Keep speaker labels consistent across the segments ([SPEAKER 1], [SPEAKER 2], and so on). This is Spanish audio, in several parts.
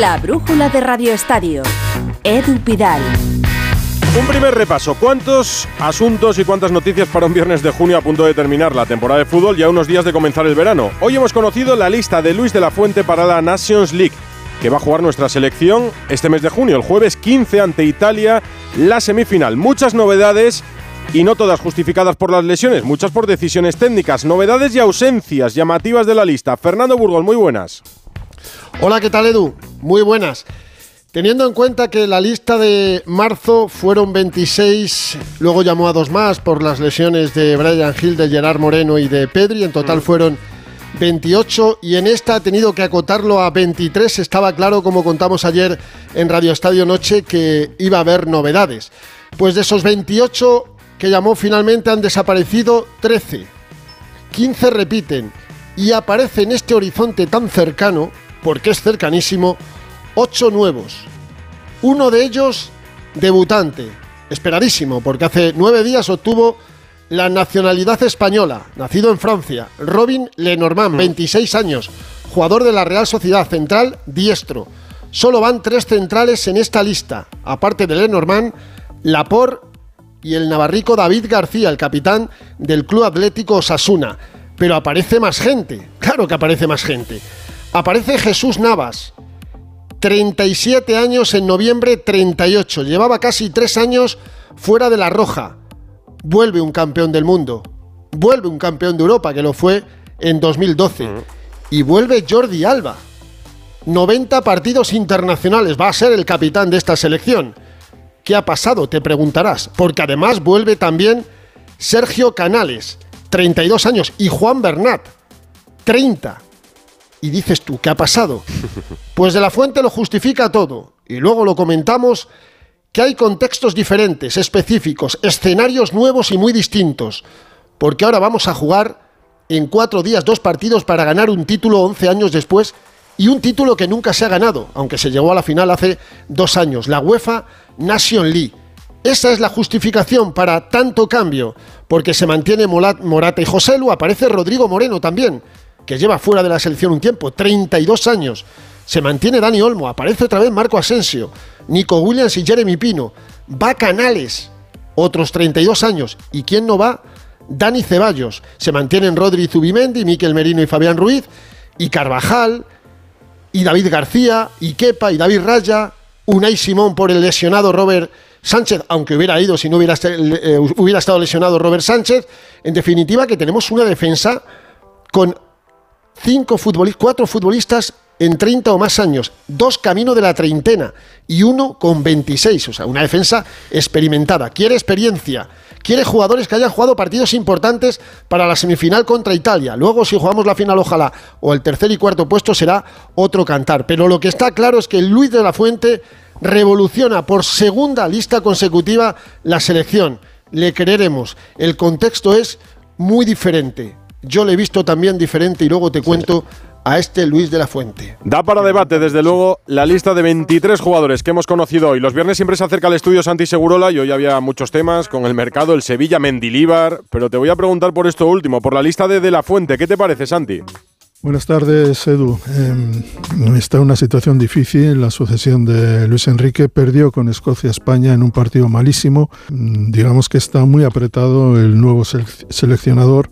[SPEAKER 1] La brújula de Radio Estadio. Edu Pidal.
[SPEAKER 2] Un primer repaso. ¿Cuántos asuntos y cuántas noticias para un viernes de junio a punto de terminar la temporada de fútbol y a unos días de comenzar el verano? Hoy hemos conocido la lista de Luis de la Fuente para la Nations League, que va a jugar nuestra selección este mes de junio, el jueves 15 ante Italia, la semifinal. Muchas novedades y no todas justificadas por las lesiones, muchas por decisiones técnicas, novedades y ausencias llamativas de la lista. Fernando Burgol, muy buenas.
[SPEAKER 3] Hola, ¿qué tal Edu? Muy buenas. Teniendo en cuenta que la lista de marzo fueron 26, luego llamó a dos más por las lesiones de Brian Hill, de Gerard Moreno y de Pedri, en total mm. fueron 28 y en esta ha tenido que acotarlo a 23. Estaba claro, como contamos ayer en Radio Estadio Noche, que iba a haber novedades. Pues de esos 28 que llamó finalmente han desaparecido 13. 15 repiten y aparece en este horizonte tan cercano porque es cercanísimo, ocho nuevos. Uno de ellos debutante, esperadísimo, porque hace nueve días obtuvo la nacionalidad española, nacido en Francia, Robin Lenormand, 26 mm. años, jugador de la Real Sociedad Central, diestro. Solo van tres centrales en esta lista, aparte de Lenormand, Lapor y el navarrico David García, el capitán del Club Atlético Osasuna. Pero aparece más gente, claro que aparece más gente. Aparece Jesús Navas, 37 años en noviembre 38. Llevaba casi tres años fuera de la roja. Vuelve un campeón del mundo. Vuelve un campeón de Europa, que lo fue en 2012. Y vuelve Jordi Alba. 90 partidos internacionales. Va a ser el capitán de esta selección. ¿Qué ha pasado? Te preguntarás. Porque además vuelve también Sergio Canales, 32 años. Y Juan Bernat, 30 y dices tú, ¿qué ha pasado? Pues de la fuente lo justifica todo. Y luego lo comentamos que hay contextos diferentes, específicos, escenarios nuevos y muy distintos. Porque ahora vamos a jugar en cuatro días dos partidos para ganar un título 11 años después y un título que nunca se ha ganado, aunque se llegó a la final hace dos años, la UEFA Nation League. Esa es la justificación para tanto cambio, porque se mantiene Morata y Joselu, aparece Rodrigo Moreno también, que lleva fuera de la selección un tiempo, 32 años. Se mantiene Dani Olmo, aparece otra vez Marco Asensio, Nico Williams y Jeremy Pino. Va Canales, otros 32 años. ¿Y quién no va? Dani Ceballos. Se mantienen Rodri Zubimendi, Miquel Merino y Fabián Ruiz. Y Carvajal, y David García, y Kepa, y David Raya. Unai Simón por el lesionado Robert Sánchez, aunque hubiera ido si no hubiera, eh, hubiera estado lesionado Robert Sánchez. En definitiva, que tenemos una defensa con cinco futbolistas, cuatro futbolistas en 30 o más años, dos camino de la treintena y uno con 26, o sea, una defensa experimentada. Quiere experiencia, quiere jugadores que hayan jugado partidos importantes para la semifinal contra Italia. Luego, si jugamos la final, ojalá, o el tercer y cuarto puesto será otro cantar. Pero lo que está claro es que Luis de la Fuente revoluciona por segunda lista consecutiva la selección. Le creeremos. El contexto es muy diferente yo le he visto también diferente y luego te cuento a este Luis de la Fuente.
[SPEAKER 2] Da para debate, desde luego, la lista de 23 jugadores que hemos conocido hoy. Los viernes siempre se acerca al estudio Santi Segurola y hoy había muchos temas con el mercado, el Sevilla, Mendilíbar. Pero te voy a preguntar por esto último, por la lista de De la Fuente. ¿Qué te parece, Santi?
[SPEAKER 4] Buenas tardes, Edu. Eh, está en una situación difícil. La sucesión de Luis Enrique perdió con Escocia-España en un partido malísimo. Mm, digamos que está muy apretado el nuevo seleccionador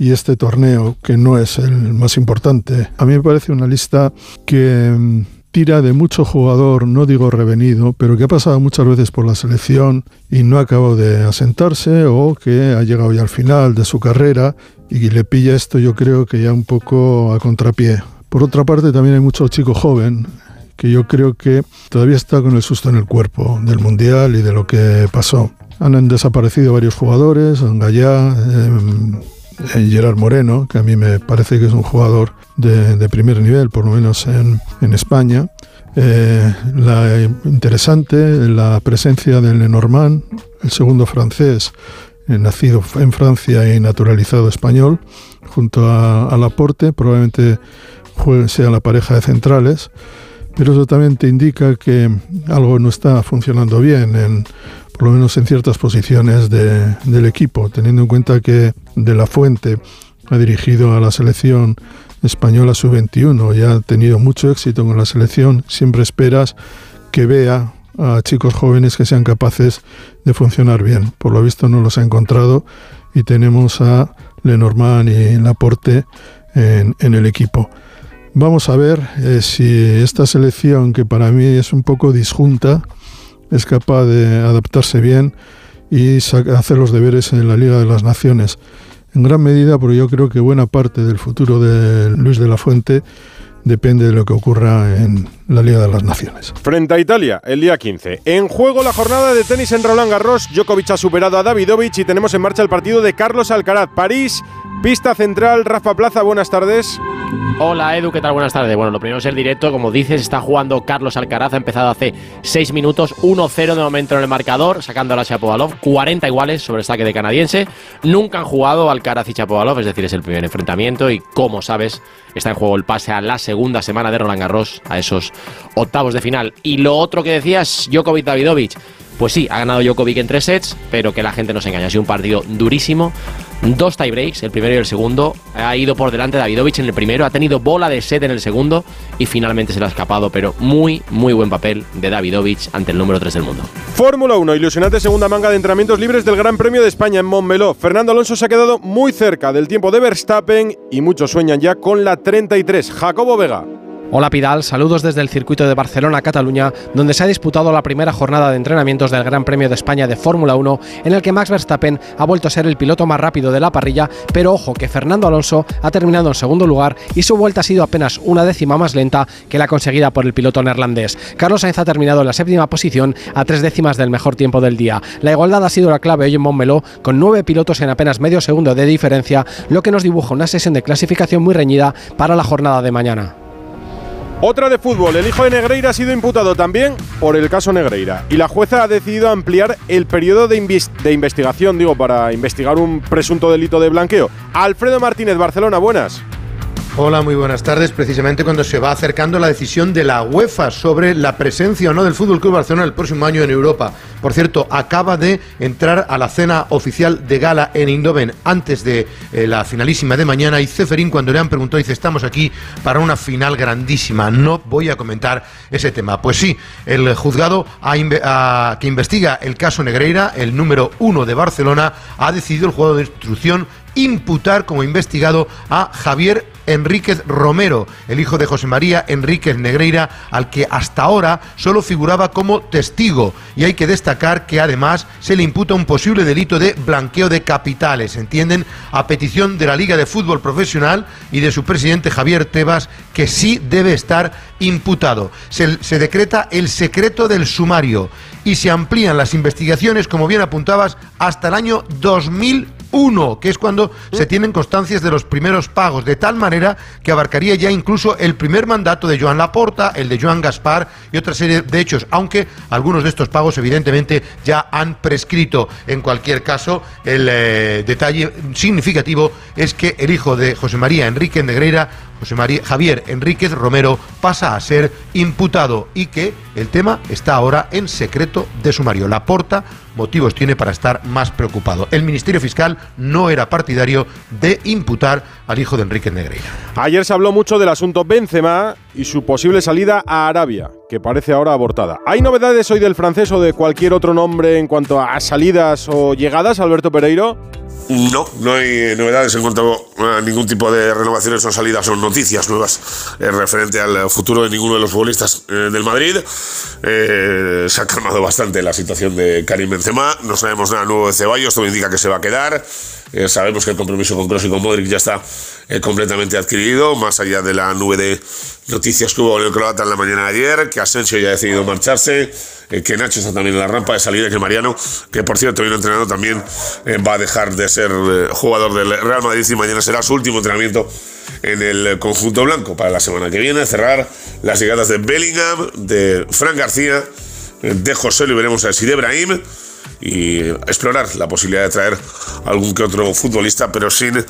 [SPEAKER 4] y este torneo, que no es el más importante. A mí me parece una lista que mm, tira de mucho jugador, no digo revenido, pero que ha pasado muchas veces por la selección y no ha acabado de asentarse o que ha llegado ya al final de su carrera y le pilla esto yo creo que ya un poco a contrapié. Por otra parte también hay mucho chico joven que yo creo que todavía está con el susto en el cuerpo del Mundial y de lo que pasó. Han desaparecido varios jugadores, Gallá, eh, eh, Gerard Moreno, que a mí me parece que es un jugador de, primer nivel, por lo menos en, España. Eh, la interesante la presencia de Lenormand, el segundo francés, eh, nacido en Francia y naturalizado español, junto a, Laporte, probablemente sea la pareja de centrales, pero eso también te indica que algo no está funcionando bien en por lo menos en ciertas posiciones del equipo, teniendo en cuenta que De La Fuente ha dirigido a la selección española sub-21 y ha tenido mucho éxito con la selección, siempre esperas que vea a chicos jóvenes que sean capaces de funcionar bien. Por lo visto no los ha encontrado y tenemos a Lenormand y Laporte en, en el equipo. Vamos a ver eh, si esta selección, que para mí es un poco disjunta, es capaz de adaptarse bien y hacer los deberes en la Liga de las Naciones. En gran medida, porque yo creo que buena parte del futuro de Luis de la Fuente depende de lo que ocurra en la Liga de las Naciones.
[SPEAKER 2] Frente a Italia, el día 15. En juego la jornada de tenis en Roland Garros. Djokovic ha superado a Davidovich y tenemos en marcha el partido de Carlos Alcaraz. París, pista central, Rafa Plaza, buenas tardes.
[SPEAKER 5] Hola Edu, ¿qué tal? Buenas tardes. Bueno, lo primero es el directo. Como dices, está jugando Carlos Alcaraz. Ha empezado hace 6 minutos, 1-0 de momento en el marcador, sacando a la Chapovalov. 40 iguales sobre el saque de canadiense. Nunca han jugado Alcaraz y Chapovalov, es decir, es el primer enfrentamiento. Y como sabes, está en juego el pase a la segunda semana de Roland Garros, a esos octavos de final. Y lo otro que decías, Djokovic Davidovich. Pues sí, ha ganado Djokovic en tres sets, pero que la gente no se engaña. Ha sido un partido durísimo. Dos tiebreaks, el primero y el segundo. Ha ido por delante Davidovich en el primero, ha tenido bola de set en el segundo y finalmente se le ha escapado. Pero muy, muy buen papel de Davidovich ante el número 3 del mundo.
[SPEAKER 2] Fórmula 1, ilusionante segunda manga de entrenamientos libres del Gran Premio de España en Montmeló. Fernando Alonso se ha quedado muy cerca del tiempo de Verstappen y muchos sueñan ya con la 33. Jacobo Vega.
[SPEAKER 6] Hola Pidal, saludos desde el circuito de Barcelona, Cataluña, donde se ha disputado la primera jornada de entrenamientos del Gran Premio de España de Fórmula 1, en el que Max Verstappen ha vuelto a ser el piloto más rápido de la parrilla, pero ojo que Fernando Alonso ha terminado en segundo lugar y su vuelta ha sido apenas una décima más lenta que la conseguida por el piloto neerlandés. Carlos Sainz ha terminado en la séptima posición a tres décimas del mejor tiempo del día. La igualdad ha sido la clave hoy en Montmeló, con nueve pilotos en apenas medio segundo de diferencia, lo que nos dibuja una sesión de clasificación muy reñida para la jornada de mañana.
[SPEAKER 2] Otra de fútbol. El hijo de Negreira ha sido imputado también por el caso Negreira. Y la jueza ha decidido ampliar el periodo de, de, investigación, digo, para investigar un presunto delito de blanqueo. Alfredo Martínez, Barcelona, buenas.
[SPEAKER 7] Hola, muy buenas tardes. Precisamente cuando se va acercando la decisión de la UEFA sobre la presencia o no del Fútbol Club Barcelona el próximo año en Europa. Por cierto, acaba de entrar a la cena oficial de gala en Indoven antes de eh, la finalísima de mañana y Ceferín cuando le han preguntado dice estamos aquí para una final grandísima. No voy a comentar ese tema. Pues sí, el juzgado que investiga el caso Negreira, el número uno de Barcelona, ha decidido el juego de instrucción imputar como investigado a Javier Enríquez Romero, el hijo de José María Enríquez Negreira, al que hasta ahora solo figuraba como testigo. Y hay que destacar que además se le imputa un posible delito de blanqueo de capitales, ¿entienden? A petición de la Liga de Fútbol Profesional y de su presidente Javier Tebas, que sí debe estar imputado. Se, decreta el secreto del sumario y se amplían las investigaciones, como bien apuntabas, hasta el año 2000 1, que es cuando se tienen constancias de los primeros pagos, de tal manera que abarcaría ya incluso el primer mandato de Joan Laporta, el de Joan Gaspar y otra serie de hechos, aunque algunos de estos pagos evidentemente ya han prescrito. En cualquier caso, el eh, detalle significativo es que el hijo de José María Enrique Negreira José María Javier Enríquez Romero pasa a ser imputado y que el tema está ahora en secreto de sumario. La porta motivos tiene para estar más preocupado. El Ministerio Fiscal no era partidario de imputar al hijo de Enrique Negreira.
[SPEAKER 2] Ayer se habló mucho del asunto Benzema y su posible salida a Arabia, que parece ahora abortada. ¿Hay novedades hoy del francés o de cualquier otro nombre en cuanto a salidas o llegadas, Alberto Pereiro?
[SPEAKER 8] No, no hay novedades en cuanto a ningún tipo de renovaciones o salidas o noticias nuevas eh, referente al futuro de ninguno de los futbolistas eh, del Madrid. Eh, se ha calmado bastante la situación de Karim Benzema. No sabemos nada nuevo de Ceballos, todo indica que se va a quedar. Sabemos que el compromiso con Kroos y con Modric ya está completamente adquirido, más allá de la nube de noticias que hubo en el croata en la mañana de ayer, que Asensio ya ha decidido marcharse eh, que Nacho está también en la rampa de salida, que Mariano, que por cierto viene entrenando también, eh, va a dejar de ser eh, jugador del Real Madrid y mañana será su último entrenamiento en el conjunto blanco para la semana que viene, cerrar las llegadas de Bellingham, de Fran García, de José Luis, veremos a si de Brahim y explorar la posibilidad de traer algún que otro futbolista, pero sin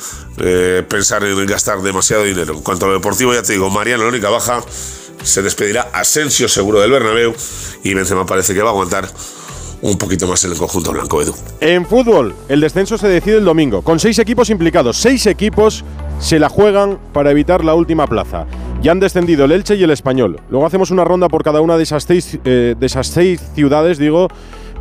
[SPEAKER 8] pensar en gastar demasiado dinero. En cuanto a lo deportivo, ya te digo, Mariano, la única baja, se despedirá Asensio seguro del Bernabéu y Benzema parece que va a aguantar un poquito más en el conjunto blanco, Edu.
[SPEAKER 2] En fútbol, el descenso se decide el domingo, con seis equipos implicados, seis equipos se la juegan para evitar la última plaza. Ya han descendido el Elche y el Español. Luego hacemos una ronda por cada una de esas seis, eh, de esas seis ciudades, digo,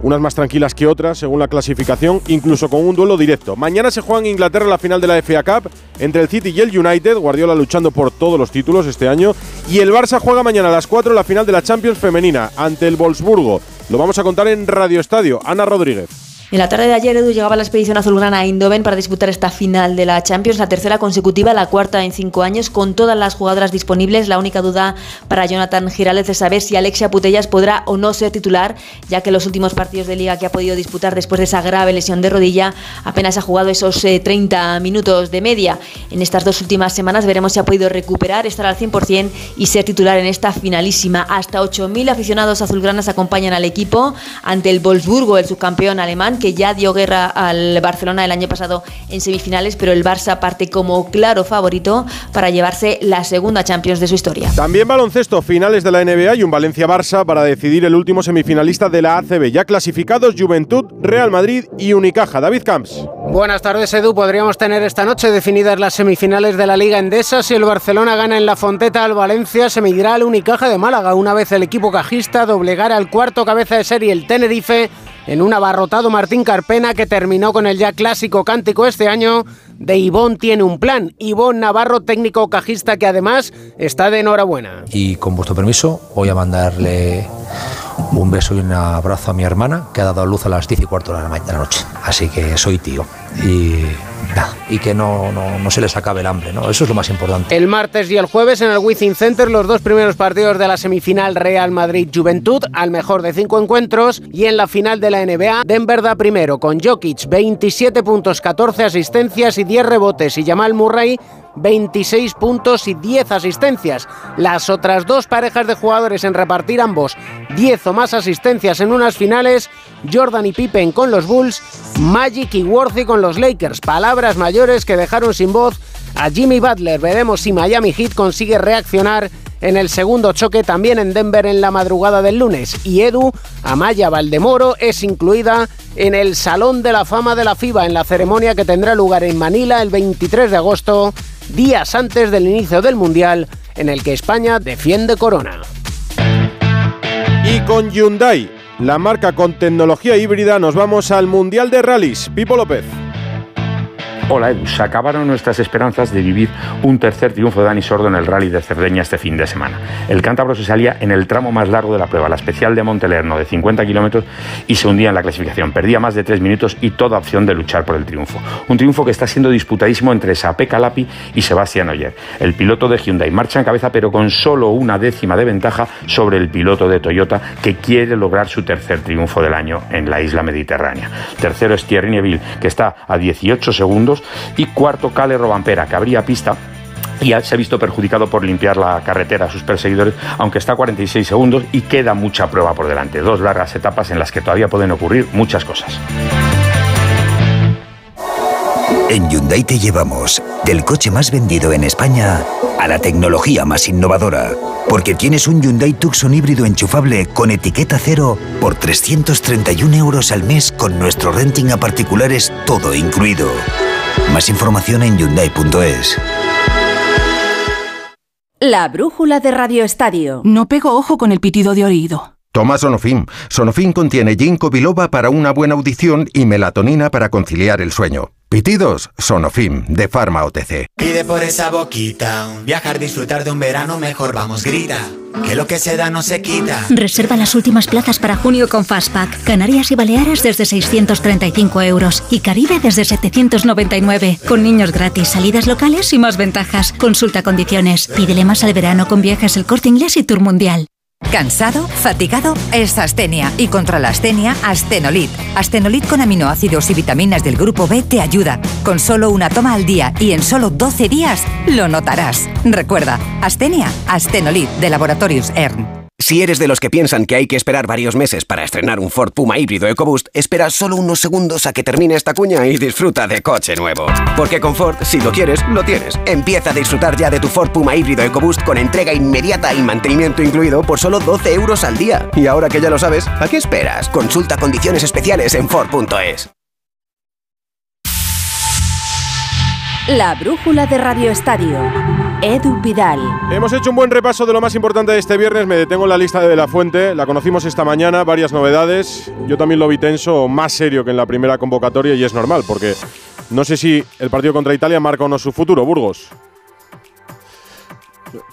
[SPEAKER 2] unas más tranquilas que otras según la clasificación, incluso con un duelo directo. Mañana se juega en Inglaterra la final de la FA Cup entre el City y el United, Guardiola luchando por todos los títulos este año, y el Barça juega mañana a las 4 la final de la Champions femenina ante el Wolfsburgo. Lo vamos a contar en Radio Estadio. Ana Rodríguez.
[SPEAKER 9] En la tarde de ayer, Edu llegaba la expedición azulgrana a Eindhoven para disputar esta final de la Champions, la tercera consecutiva, la cuarta en cinco años, con todas las jugadoras disponibles. La única duda para Jonathan Giraldez es saber si Alexia Putellas podrá o no ser titular, ya que los últimos partidos de liga que ha podido disputar después de esa grave lesión de rodilla apenas ha jugado esos 30 eh, minutos de media. En estas dos últimas semanas veremos si ha podido recuperar, estar al 100% y ser titular en esta finalísima. Hasta 8.000 aficionados azulgranas acompañan al equipo ante el Wolfsburgo, el subcampeón alemán que ya dio guerra al Barcelona el año pasado en semifinales, pero el Barça parte como claro favorito para llevarse la segunda Champions de su historia.
[SPEAKER 2] También baloncesto, finales de la NBA y un Valencia-Barça para decidir el último semifinalista de la ACB. Ya clasificados Juventud, Real Madrid y Unicaja. David Camps.
[SPEAKER 10] Buenas tardes, Edu. Podríamos tener esta noche definidas las semifinales de la Liga Endesa. Si el Barcelona gana en la Fonteta al Valencia, se medirá al Unicaja de Málaga. Una vez el equipo cajista doblegara al cuarto cabeza de serie, el Tenerife, en un abarrotado Martín Carpena que terminó con el ya clásico cántico este año de Ivón tiene un plan. Ivón Navarro, técnico cajista que además está de enhorabuena.
[SPEAKER 11] Y con vuestro permiso voy a mandarle un beso y un abrazo a mi hermana que ha dado a luz a las 10 y cuarto de la noche. Así que soy tío. Y que no, no, se les acabe el hambre, ¿no? Eso es lo más importante.
[SPEAKER 10] El martes y el jueves en el Wizzing Center los dos primeros partidos de la semifinal Real Madrid-Juventud al mejor de cinco encuentros y en la final de la NBA Denver da primero con Jokic 27 puntos, 14 asistencias y 10 rebotes y Jamal Murray 26 puntos y 10 asistencias. Las otras dos parejas de jugadores en repartir ambos 10 o más asistencias en unas finales, Jordan y Pippen con los Bulls, Magic y Worthy con los Lakers. Palabras mayores que dejaron sin voz a Jimmy Butler. Veremos si Miami Heat consigue reaccionar en el segundo choque también en Denver en la madrugada del lunes. Y Edu, Amaya Valdemoro, es incluida en el Salón de la Fama de la FIBA en la ceremonia que tendrá lugar en Manila el 23 de agosto días antes del inicio del Mundial, en el que España defiende corona.
[SPEAKER 2] Y con Hyundai, la marca con tecnología híbrida, nos vamos al Mundial de Rallys. Pipo López.
[SPEAKER 12] Hola Edu, se acabaron nuestras esperanzas de vivir un tercer triunfo de Dani Sordo en el rally de Cerdeña este fin de semana. El cántabro se salía en el tramo más largo de la prueba, la especial de Montelerno de 50 kilómetros y se hundía en la clasificación. Perdía más de tres minutos y toda opción de luchar por el triunfo. Un triunfo que está siendo disputadísimo entre Sape Calapi y Sebastián Oyer. El piloto de Hyundai marcha en cabeza pero con solo una décima de ventaja sobre el piloto de Toyota que quiere lograr su tercer triunfo del año en la isla mediterránea. Tercero es Thierry Neville que está a 18 segundos y cuarto Cale Robampera, que abría pista y se ha visto perjudicado por limpiar la carretera a sus perseguidores, aunque está a 46 segundos y queda mucha prueba por delante. Dos largas etapas en las que todavía pueden ocurrir muchas cosas.
[SPEAKER 13] En Hyundai te llevamos del coche más vendido en España a la tecnología más innovadora. Porque tienes un Hyundai Tucson híbrido enchufable con etiqueta cero por 331 euros al mes con nuestro renting a particulares todo incluido. Más información en Hyundai.es.
[SPEAKER 1] La brújula de Radio Estadio.
[SPEAKER 14] No pego ojo con el pitido de oído.
[SPEAKER 15] Toma Sonofim. Sonofim contiene ginkgo biloba para una buena audición y melatonina para conciliar el sueño. Pitidos, Sonofim, de Pharma OTC.
[SPEAKER 16] Pide por esa boquita, viajar, disfrutar de un verano mejor, vamos, grita. Que lo que se da no se quita.
[SPEAKER 17] Reserva las últimas plazas para junio con Fastpack. Canarias y Baleares desde 635 euros y Caribe desde 799. Con niños gratis, salidas locales y más ventajas. Consulta condiciones. Pídele más al verano con viajes el corte inglés y tour mundial.
[SPEAKER 18] ¿Cansado? ¿Fatigado? Es astenia. Y contra la astenia, Astenolit. Astenolit con aminoácidos y vitaminas del grupo B te ayuda. Con solo una toma al día y en solo 12 días, lo notarás. Recuerda, astenia, Astenolit de Laboratorios ERN.
[SPEAKER 19] Si eres de los que piensan que hay que esperar varios meses para estrenar un Ford Puma híbrido EcoBoost, espera solo unos segundos a que termine esta cuña y disfruta de coche nuevo. Porque con Ford, si lo quieres, lo tienes. Empieza a disfrutar ya de tu Ford Puma híbrido EcoBoost con entrega inmediata y mantenimiento incluido por solo 12 euros al día. Y ahora que ya lo sabes, ¿a qué esperas? Consulta condiciones especiales en Ford.es.
[SPEAKER 1] La brújula de Radio Estadio. Edu Pidal.
[SPEAKER 2] Hemos hecho un buen repaso de lo más importante de este viernes. Me detengo en la lista de De La Fuente. La conocimos esta mañana, varias novedades. Yo también lo vi tenso, más serio que en la primera convocatoria y es normal, porque no sé si el partido contra Italia marca o no su futuro, Burgos.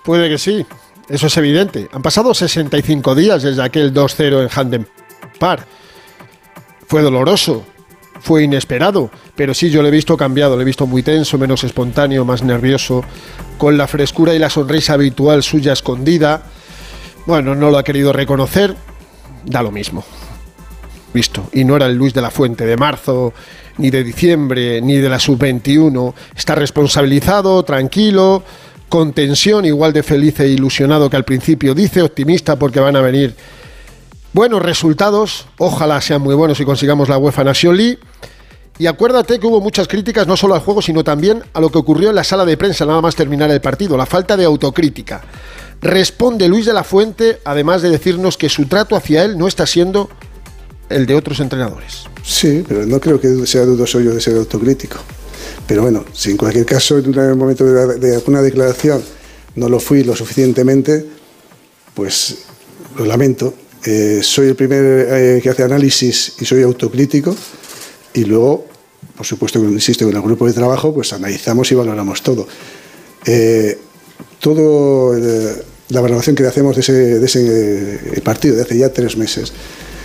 [SPEAKER 3] Puede que sí, eso es evidente. Han pasado 65 días desde aquel 2-0 en Handem Par. Fue doloroso, fue inesperado, pero sí yo lo he visto cambiado, lo he visto muy tenso, menos espontáneo, más nervioso, con la frescura y la sonrisa habitual suya escondida. Bueno, no lo ha querido reconocer, da lo mismo. Visto, y no era el Luis de la Fuente de marzo, ni de diciembre, ni de la sub-21. Está responsabilizado, tranquilo, con tensión, igual de feliz e ilusionado que al principio, dice optimista porque van a venir buenos resultados, ojalá sean muy buenos y consigamos la UEFA Nation League. Y acuérdate que hubo muchas críticas no solo al juego, sino también a lo que ocurrió en la sala de prensa nada más terminar el partido, la falta de autocrítica. Responde Luis de la Fuente, además de decirnos que su trato hacia él no está siendo el de otros entrenadores.
[SPEAKER 20] Sí, pero no creo que sea dudoso yo de ser autocrítico. Pero bueno, si en cualquier caso en un momento de, alguna declaración no lo fui lo suficientemente, pues lo lamento eh, soy el primer eh, que hace análisis y soy autocrítico y luego, por supuesto, insisto, con el grupo de trabajo, pues analizamos y valoramos todo. Eh, todo la valoración que hacemos de ese, de ese partido de hace ya tres meses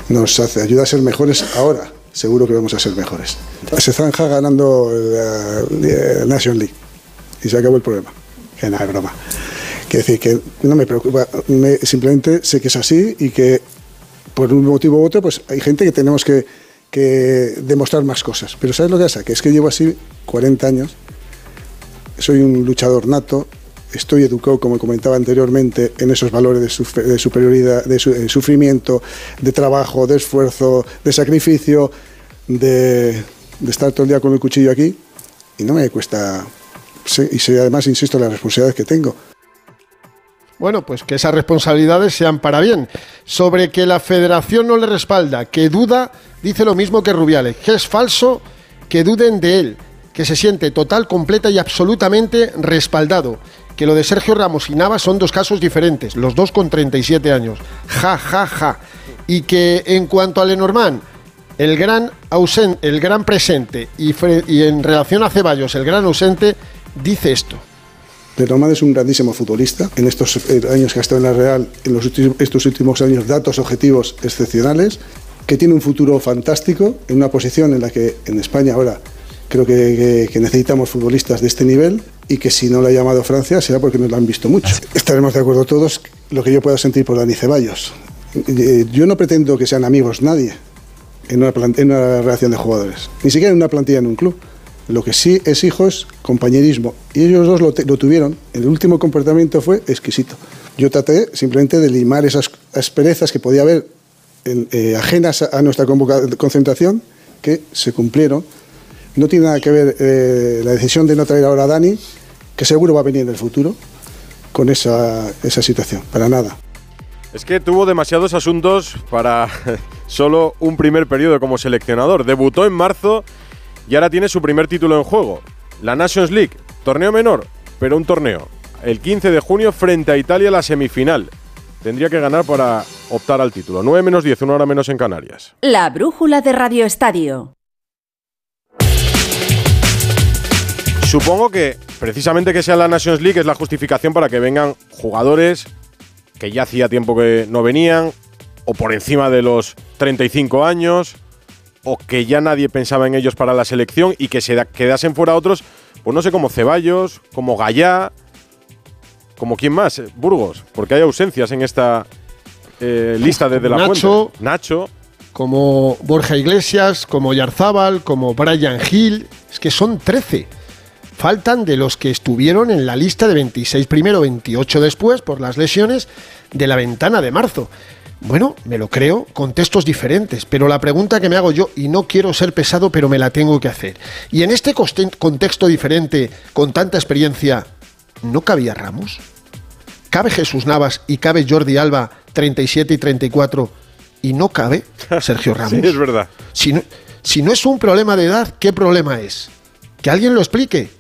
[SPEAKER 20] nos hace, ayuda a ser mejores ahora. Seguro que vamos a ser mejores. Se zanja ganando la Nation League y se acabó el problema. Que nada, es broma. Quiero decir que no me preocupa, simplemente sé que es así y que por un motivo u otro, pues hay gente que tenemos que, demostrar más cosas. Pero ¿sabes lo que pasa? Que es que llevo así 40 años, soy un luchador nato, estoy educado, como comentaba anteriormente, en esos valores de, superioridad, de, sufrimiento, de trabajo, de esfuerzo, de sacrificio, de, de, estar todo el día con el cuchillo aquí, y no me cuesta, y además, insisto, las responsabilidades que tengo.
[SPEAKER 3] Bueno, pues que esas responsabilidades sean para bien. Sobre que la federación no le respalda, que duda, dice lo mismo que Rubiales, que es falso, que duden de él, que se siente total, completa y absolutamente respaldado. Que lo de Sergio Ramos y Navas son dos casos diferentes, los dos con 37 años. Ja, ja, ja. Y que en cuanto a Lenormand, el gran, ausente, el gran presente y en relación a Ceballos, el gran ausente, dice esto.
[SPEAKER 20] Lenormand es un grandísimo futbolista. En estos eh, años que ha estado en la Real, en los estos últimos años, datos objetivos excepcionales, que tiene un futuro fantástico en una posición en la que en España ahora creo que, necesitamos futbolistas de este nivel y que si no lo ha llamado Francia será porque no lo han visto mucho. Estaremos de acuerdo todos lo que yo pueda sentir por Dani Ceballos. Eh, yo no pretendo que sean amigos nadie en una, en una relación de jugadores, ni siquiera en una plantilla en un club. Lo que sí es hijo es compañerismo. Y ellos dos lo, tuvieron. El último comportamiento fue exquisito. Yo traté simplemente de limar esas asperezas que podía haber eh, ajenas a, nuestra concentración, que se cumplieron. No tiene nada que ver eh, la decisión de no traer ahora a Dani, que seguro va a venir en el futuro, con esa, esa situación. Para nada.
[SPEAKER 2] Es que tuvo demasiados asuntos para solo un primer periodo como seleccionador. Debutó en marzo y ahora tiene su primer título en juego. La Nations League, torneo menor, pero un torneo. El 15 de junio frente a Italia la semifinal. Tendría que ganar para optar al título. 9 menos 10, una hora menos en Canarias.
[SPEAKER 1] La brújula de Radio Estadio.
[SPEAKER 2] Supongo que precisamente que sea la Nations League es la justificación para que vengan jugadores que ya hacía tiempo que no venían, o por encima de los 35 años, o que ya nadie pensaba en ellos para la selección y que se quedasen fuera otros, pues no sé, como Ceballos, como Gallá, como quién más, Burgos, porque hay ausencias en esta eh, lista desde la
[SPEAKER 3] Nacho,
[SPEAKER 2] Fuente. Nacho.
[SPEAKER 3] Como Borja Iglesias, como Yarzábal, como Brian Hill, es que son 13. Faltan de los que estuvieron en la lista de 26 primero, 28 después, por las lesiones de la ventana de marzo. Bueno, me lo creo, contextos diferentes, pero la pregunta que me hago yo, y no quiero ser pesado, pero me la tengo que hacer. Y en este contexto diferente, con tanta experiencia, ¿no cabía Ramos? ¿Cabe Jesús Navas y cabe Jordi Alba 37 y 34 y no cabe Sergio Ramos?
[SPEAKER 2] sí, es verdad.
[SPEAKER 3] Si no, si no es un problema de edad, ¿qué problema es? Que alguien lo explique.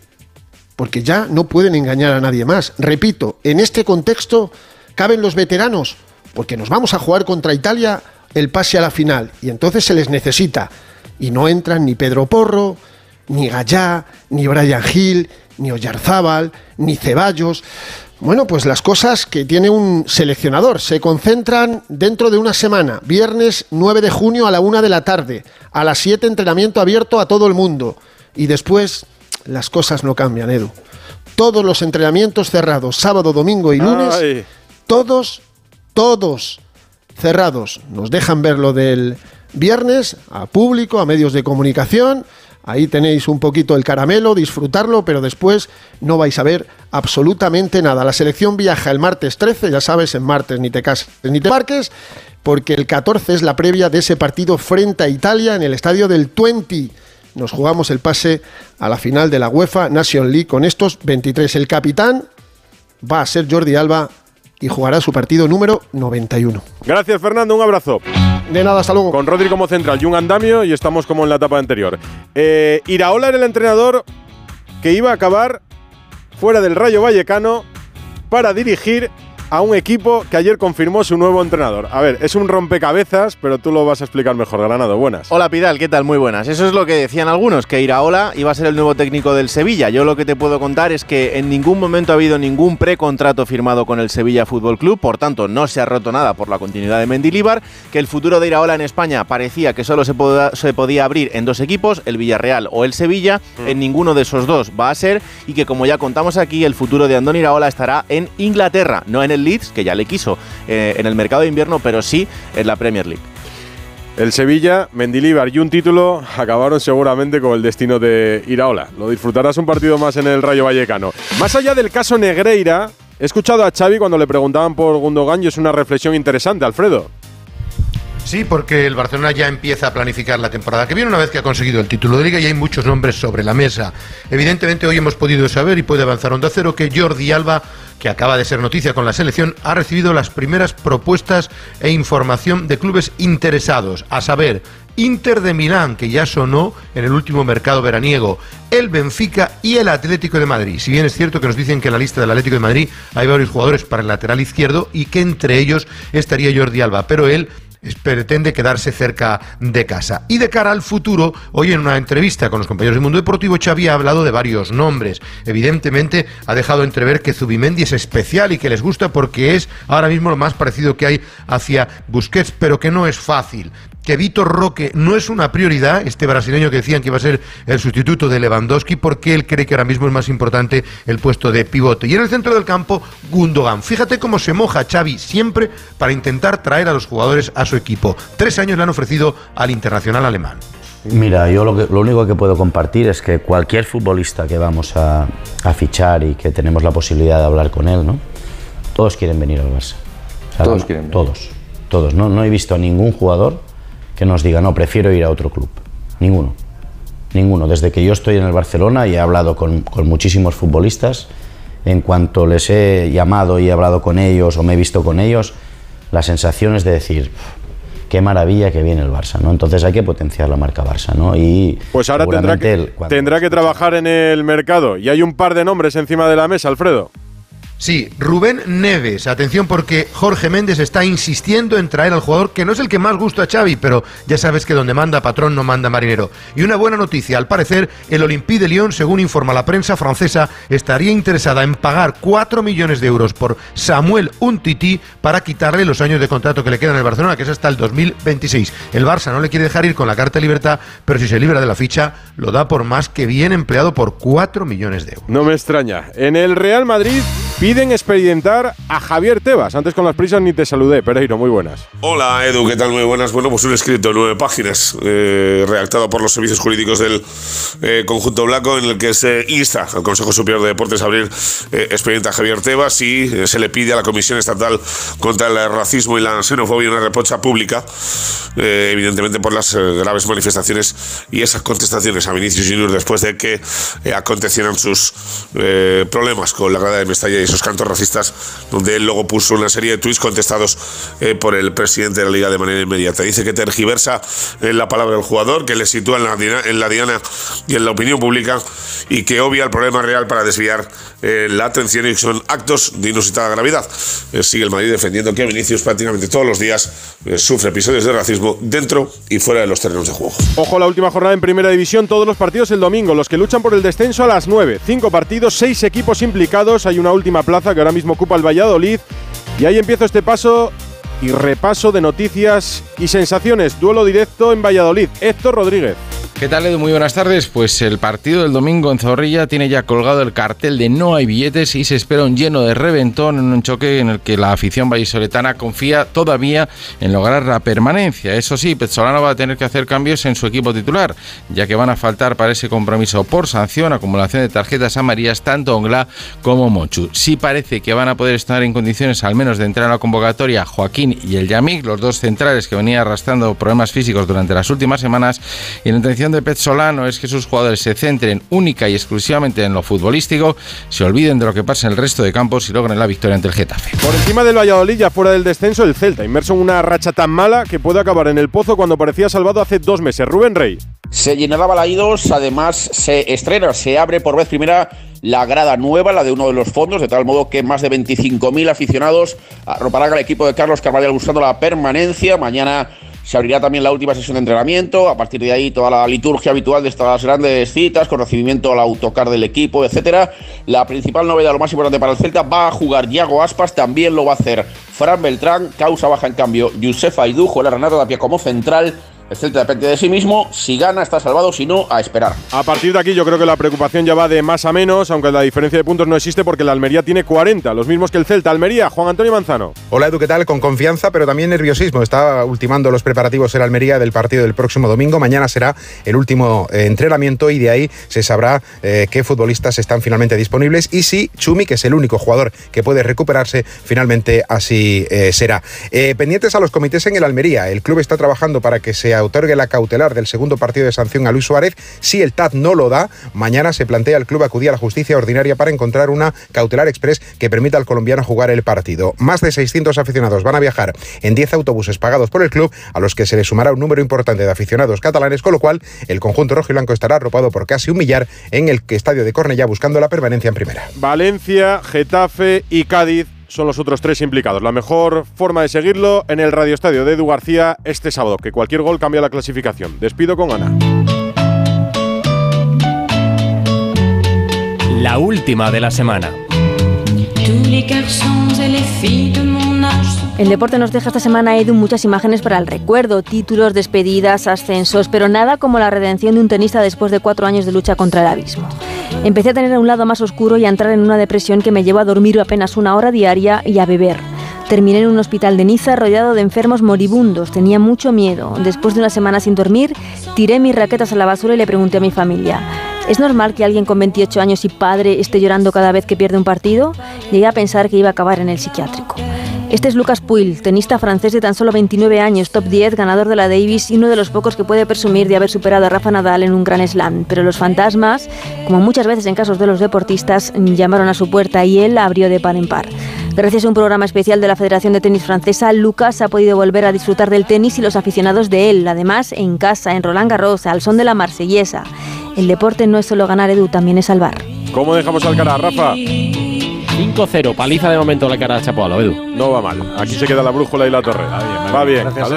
[SPEAKER 3] porque ya no pueden engañar a nadie más. Repito, en este contexto caben los veteranos, porque nos vamos a jugar contra Italia el pase a la final y entonces se les necesita. Y no entran ni Pedro Porro, ni Gallá, ni Brian Hill, ni Oyarzábal, ni Ceballos. Bueno, pues las cosas que tiene un seleccionador se concentran dentro de una semana, viernes 9 de junio a la una de la tarde, a las 7 entrenamiento abierto a todo el mundo. Y después las cosas no cambian, Edu. Todos los entrenamientos cerrados, sábado, domingo y lunes,
[SPEAKER 2] Ay.
[SPEAKER 3] todos, todos cerrados. Nos dejan ver lo del viernes a público, a medios de comunicación. Ahí tenéis un poquito el caramelo, disfrutarlo, pero después no vais a ver absolutamente nada. La selección viaja el martes 13, ya sabes, en martes ni te cases ni te marques, porque el 14 es la previa de ese partido frente a Italia en el estadio del 20. Nos jugamos el pase a la final de la UEFA Nation League con estos 23. El capitán va a ser Jordi Alba y jugará su partido número 91.
[SPEAKER 2] Gracias, Fernando. Un abrazo.
[SPEAKER 3] De nada, hasta luego.
[SPEAKER 2] Con Rodri como central y un andamio y estamos como en la etapa anterior. Eh, Iraola era el entrenador que iba a acabar fuera del Rayo Vallecano para dirigir a un equipo que ayer confirmó su nuevo entrenador. A ver, es un rompecabezas, pero tú lo vas a explicar mejor, Granado. Buenas.
[SPEAKER 21] Hola Pidal, ¿qué tal? Muy buenas. Eso es lo que decían algunos, que Iraola iba a ser el nuevo técnico del Sevilla. Yo lo que te puedo contar es que en ningún momento ha habido ningún precontrato firmado con el Sevilla Fútbol Club, por tanto no se ha roto nada por la continuidad de Mendilibar, que el futuro de Iraola en España parecía que solo se, poda- se podía abrir en dos equipos, el Villarreal o el Sevilla, en ninguno de esos dos va a ser y que como ya contamos aquí, el futuro de Andoni Iraola estará en Inglaterra, no en el Leeds, que ya le quiso eh, en el mercado de invierno, pero sí en la Premier League.
[SPEAKER 2] El Sevilla, Mendilibar y un título acabaron seguramente con el destino de Iraola. Lo disfrutarás un partido más en el Rayo Vallecano. Más allá del caso Negreira, he escuchado a Xavi cuando le preguntaban por Gundogan y es una reflexión interesante, Alfredo.
[SPEAKER 7] Sí, porque el Barcelona ya empieza a planificar la temporada que viene una vez que ha conseguido el título de liga y hay muchos nombres sobre la mesa. Evidentemente hoy hemos podido saber y puede avanzar Onda Cero que Jordi Alba, que acaba de ser noticia con la selección, ha recibido las primeras propuestas e información de clubes interesados, a saber, Inter de Milán, que ya sonó en el último mercado veraniego, el Benfica y el Atlético de Madrid. Si bien es cierto que nos dicen que en la lista del Atlético de Madrid hay varios jugadores para el lateral izquierdo y que entre ellos estaría Jordi Alba, pero él pretende quedarse cerca de casa. Y de cara al futuro, hoy en una entrevista con los compañeros del Mundo Deportivo, Xavi ha hablado de varios nombres. Evidentemente ha dejado entrever que Zubimendi es especial y que les gusta porque es ahora mismo lo más parecido que hay hacia Busquets, pero que no es fácil. Que Vitor Roque no es una prioridad, este brasileño que decían que iba a ser el sustituto de Lewandowski, porque él cree que ahora mismo es más importante el puesto de pivote. Y en el centro del campo, Gundogan. Fíjate cómo se moja Xavi siempre para intentar traer a los jugadores a su equipo. Tres años le han ofrecido al internacional alemán.
[SPEAKER 22] Mira, yo lo, que- lo único que puedo compartir es que cualquier futbolista que vamos a, a fichar y que tenemos la posibilidad de hablar con él, ¿no? Todos quieren venir al Barça. O sea,
[SPEAKER 23] Todos quieren venir.
[SPEAKER 22] Todos, todos. No, no he visto a ningún jugador que nos diga, no, prefiero ir a otro club. Ninguno. Ninguno. Desde que yo estoy en el Barcelona y he hablado con, con muchísimos futbolistas, en cuanto les he llamado y he hablado con ellos o me he visto con ellos, la sensación es de decir, qué maravilla que viene el Barça, ¿no? Entonces hay que potenciar la marca Barça, ¿no? Y
[SPEAKER 2] Pues ahora tendrá que,
[SPEAKER 22] el-
[SPEAKER 2] tendrá que trabajar en el mercado. Y hay un par de nombres encima de la mesa, Alfredo.
[SPEAKER 7] Sí, Rubén Neves. Atención porque Jorge Méndez está insistiendo en traer al jugador que no es el que más gusta a Xavi, pero ya sabes que donde manda patrón no manda marinero. Y una buena noticia, al parecer el Olympique de Lyon, según informa la prensa francesa, estaría interesada en pagar 4 millones de euros por Samuel Untiti para quitarle los años de contrato que le quedan en el Barcelona, que es hasta el 2026. El Barça no le quiere dejar ir con la carta de libertad, pero si se libra de la ficha, lo da por más que bien empleado por 4 millones de euros.
[SPEAKER 2] No me extraña. En el Real Madrid piden expedientar a Javier Tebas. Antes con las prisas ni te saludé, Pereiro, muy buenas.
[SPEAKER 8] Hola Edu, ¿qué tal? Muy buenas. Bueno, pues un escrito de nueve páginas, eh, redactado por los servicios jurídicos del eh, conjunto blanco, en el que se insta al Consejo Superior de Deportes a abrir eh, expediente a Javier Tebas y eh, se le pide a la Comisión Estatal contra el Racismo y la Xenofobia una reprocha pública, eh, evidentemente por las eh, graves manifestaciones y esas contestaciones a Vinicius Junior después de que acontecieran sus problemas con la grada de Mestalla y esos cantos racistas, donde él luego puso una serie de tweets contestados eh, por el presidente de la liga de manera inmediata. Dice que tergiversa eh, la palabra del jugador, que le sitúa en la, en la diana y en la opinión pública y que obvia el problema real para desviar eh, la atención y que son actos de inusitada gravedad. sigue el Madrid defendiendo que Vinicius prácticamente todos los días sufre episodios de racismo dentro y fuera de los terrenos de juego.
[SPEAKER 2] Ojo, la última jornada en primera división, todos los partidos el domingo, los que luchan por el descenso a las 9. Cinco partidos, seis equipos implicados, hay una última plaza que ahora mismo ocupa el Valladolid. Y ahí empiezo este paso y repaso de noticias y sensaciones. Duelo directo en Valladolid. Héctor Rodríguez.
[SPEAKER 24] ¿Qué tal, Edu? Muy buenas tardes. Pues el partido del domingo en Zorrilla tiene ya colgado el cartel de no hay billetes y se espera un lleno de reventón en un choque en el que la afición vallisoletana confía todavía en lograr la permanencia. Eso sí, Petzolano va a tener que hacer cambios en su equipo titular, ya que van a faltar para ese compromiso por sanción, acumulación de tarjetas amarillas, tanto Ongla como Mochu. Sí parece que van a poder estar en condiciones al menos de entrar a la convocatoria Joaquín y el Yamik, los dos centrales que venían arrastrando problemas físicos durante las últimas semanas, y la intención de Petzolano es que sus jugadores se centren única y exclusivamente en lo futbolístico, se olviden de lo que pasa en el resto de campos y logren la victoria ante el Getafe.
[SPEAKER 2] Por encima del Valladolid, ya fuera del descenso, el Celta, inmerso en una racha tan mala que puede acabar en el pozo cuando parecía salvado hace dos meses. Rubén Rey.
[SPEAKER 25] Se llenará Balaídos, además se estrena, se abre por vez primera la grada nueva, la de uno de los fondos, de tal modo que más de 25.000 aficionados arroparán al equipo de Carlos Carvalho buscando la permanencia. Mañana se abrirá también la última sesión de entrenamiento, a partir de ahí toda la liturgia habitual de estas grandes citas, con recibimiento al autocar del equipo, etcétera. La principal novedad, lo más importante para el Celta, va a jugar Diago Aspas, también lo va a hacer Fran Beltrán, causa baja en cambio Yusef Aidujo, el Renato Tapia como central el Celta depende de sí mismo. Si gana, está salvado. Si no, a esperar.
[SPEAKER 2] A partir de aquí, yo creo que la preocupación ya va de más a menos, aunque la diferencia de puntos no existe porque la Almería tiene 40, los mismos que el Celta. Almería, Juan Antonio Manzano.
[SPEAKER 23] Hola, Edu, ¿qué tal? Con confianza, pero también nerviosismo. Está ultimando los preparativos en Almería del partido del próximo domingo. Mañana será el último eh, entrenamiento y de ahí se sabrá eh, qué futbolistas están finalmente disponibles y si Chumi, que es el único jugador que puede recuperarse, finalmente así eh, será. pendientes a los comités en el Almería. El club está trabajando para que otorgue la cautelar del segundo partido de sanción a Luis Suárez. Si el TAD no lo da, mañana se plantea el club acudir a la justicia ordinaria para encontrar una cautelar express que permita al colombiano jugar el partido. Más de 600 aficionados van a viajar en 10 autobuses pagados por el club, a los que se le sumará un número importante de aficionados catalanes, con lo cual el conjunto rojo y blanco estará arropado por casi un millar en el estadio de Cornellá buscando la permanencia en primera.
[SPEAKER 2] Valencia, Getafe y Cádiz son los otros tres implicados. La mejor forma de seguirlo en el Radio Estadio de Edu García este sábado, que cualquier gol cambia la clasificación. Despido con Ana.
[SPEAKER 26] La última de la semana.
[SPEAKER 9] El deporte nos deja esta semana, Edu, muchas imágenes para el recuerdo, títulos, despedidas, ascensos, pero nada como la redención de un tenista después de cuatro años de lucha contra el abismo. Empecé a tener un lado más oscuro y a entrar en una depresión que me llevó a dormir apenas una hora diaria y a beber. Terminé en un hospital de Niza rodeado de enfermos moribundos. Tenía mucho miedo. Después de una semana sin dormir, tiré mis raquetas a la basura y le pregunté a mi familia, ¿es normal que alguien con 28 años y padre esté llorando cada vez que pierde un partido? Llegué a pensar que iba a acabar en el psiquiátrico. Este es Lucas Puil, tenista francés de tan solo 29 años, top 10, ganador de la Davis y uno de los pocos que puede presumir de haber superado a Rafa Nadal en un gran slam. Pero los fantasmas, como muchas veces en casos de los deportistas, llamaron a su puerta y él abrió de par en par. Gracias a un programa especial de la Federación de Tenis Francesa, Lucas ha podido volver a disfrutar del tenis y los aficionados de él, además en casa, en Roland Garros, al son de la marsellesa. El deporte no es solo ganar, Edu, también es salvar.
[SPEAKER 2] ¿Cómo dejamos al cara, Rafa?
[SPEAKER 27] 5-0, paliza de momento la cara de Chapoalo, Edu.
[SPEAKER 2] No va mal. Aquí se queda la brújula y la torre. Va bien. Va bien.
[SPEAKER 27] Gracias,